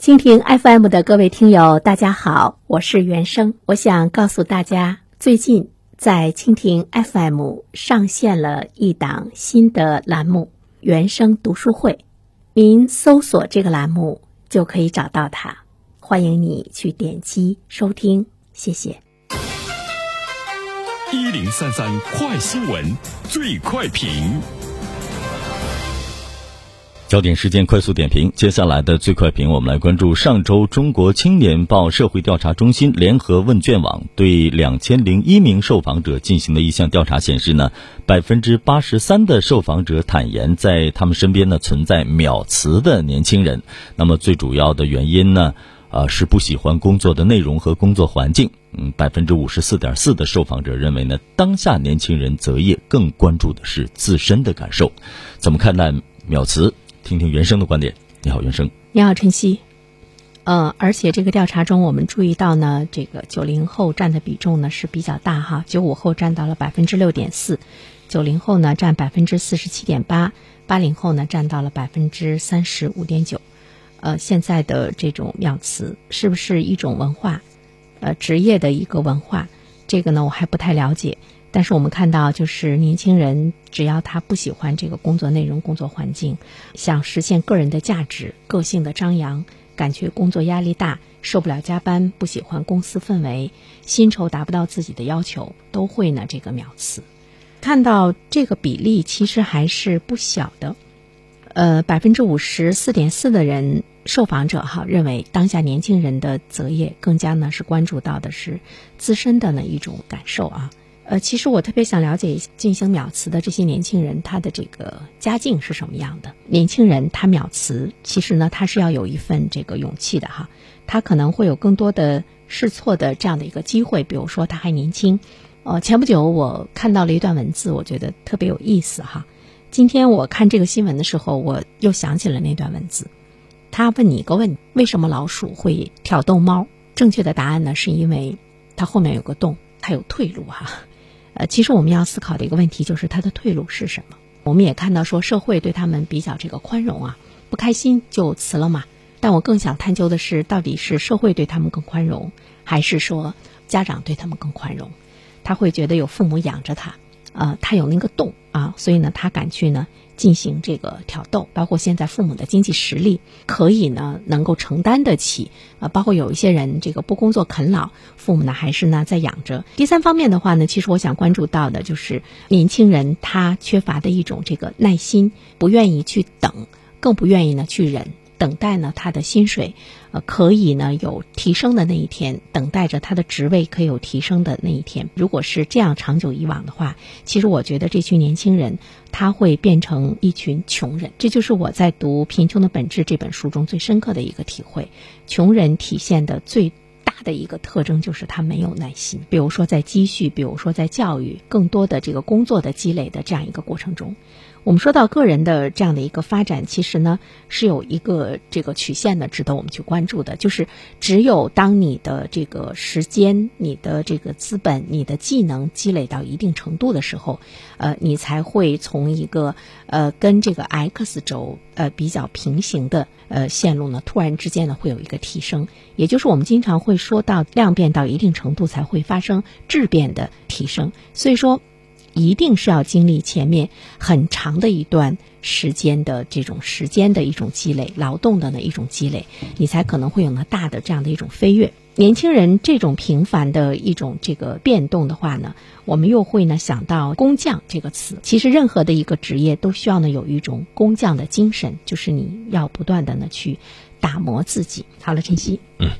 蜻蜓 FM 的各位听友，大家好，我是原生。我想告诉大家，最近在蜻蜓 FM 上线了一档新的栏目——原生读书会。您搜索这个栏目就可以找到它，欢迎你去点击收听，谢谢。一零三三快新闻，最快评。焦点事件快速点评，接下来的最快评，我们来关注上周中国青年报社会调查中心联合问卷网对两千零一名受访者进行的一项调查显示呢，百分之八十三的受访者坦言在他们身边呢存在秒辞的年轻人。那么最主要的原因呢，呃是不喜欢工作的内容和工作环境。嗯，百分之五十四点四的受访者认为呢，当下年轻人择业更关注的是自身的感受。怎么看待秒辞？听听原生的观点。你好，原生。你好，晨曦。呃，而且这个调查中，我们注意到呢，这个九零后占的比重呢是比较大哈，九五后占到了百分之六点四，九零后呢占百分之四十七点八，八零后呢占到了百分之三十五点九。呃，现在的这种秒辞是不是一种文化？呃，职业的一个文化，这个呢我还不太了解。但是我们看到，就是年轻人只要他不喜欢这个工作内容、工作环境，想实现个人的价值、个性的张扬，感觉工作压力大、受不了加班、不喜欢公司氛围、薪酬达不到自己的要求，都会呢这个秒辞。看到这个比例其实还是不小的，呃，百分之五十四点四的人受访者哈认为，当下年轻人的择业更加呢是关注到的是自身的呢一种感受啊。呃，其实我特别想了解一下进行秒辞的这些年轻人，他的这个家境是什么样的？年轻人他秒辞，其实呢，他是要有一份这个勇气的哈，他可能会有更多的试错的这样的一个机会。比如说他还年轻，呃，前不久我看到了一段文字，我觉得特别有意思哈。今天我看这个新闻的时候，我又想起了那段文字。他问你一个问题：为什么老鼠会挑逗猫？正确的答案呢，是因为它后面有个洞，它有退路哈。呃，其实我们要思考的一个问题就是他的退路是什么？我们也看到说社会对他们比较这个宽容啊，不开心就辞了嘛。但我更想探究的是，到底是社会对他们更宽容，还是说家长对他们更宽容？他会觉得有父母养着他，呃，他有那个洞啊，所以呢，他敢去呢。进行这个挑逗，包括现在父母的经济实力可以呢，能够承担得起啊。包括有一些人这个不工作啃老，父母呢还是呢在养着。第三方面的话呢，其实我想关注到的就是年轻人他缺乏的一种这个耐心，不愿意去等，更不愿意呢去忍。等待呢，他的薪水，呃，可以呢有提升的那一天，等待着他的职位可以有提升的那一天。如果是这样长久以往的话，其实我觉得这群年轻人他会变成一群穷人。这就是我在读《贫穷的本质》这本书中最深刻的一个体会。穷人体现的最大的一个特征就是他没有耐心。比如说在积蓄，比如说在教育，更多的这个工作的积累的这样一个过程中。我们说到个人的这样的一个发展，其实呢是有一个这个曲线的，值得我们去关注的。就是只有当你的这个时间、你的这个资本、你的技能积累到一定程度的时候，呃，你才会从一个呃跟这个 X 轴呃比较平行的呃线路呢，突然之间呢会有一个提升。也就是我们经常会说到量变到一定程度才会发生质变的提升。所以说。一定是要经历前面很长的一段时间的这种时间的一种积累，劳动的呢一种积累，你才可能会有呢大的这样的一种飞跃。年轻人这种频繁的一种这个变动的话呢，我们又会呢想到工匠这个词。其实任何的一个职业都需要呢有一种工匠的精神，就是你要不断的呢去打磨自己。好了，晨曦，嗯，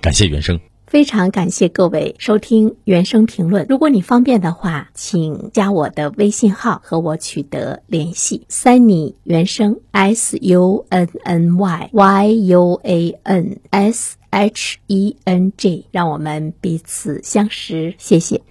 感谢原生。非常感谢各位收听原声评论。如果你方便的话，请加我的微信号和我取得联系。Sunny 原声 S U N N Y Y U A N S H E N G，让我们彼此相识。谢谢。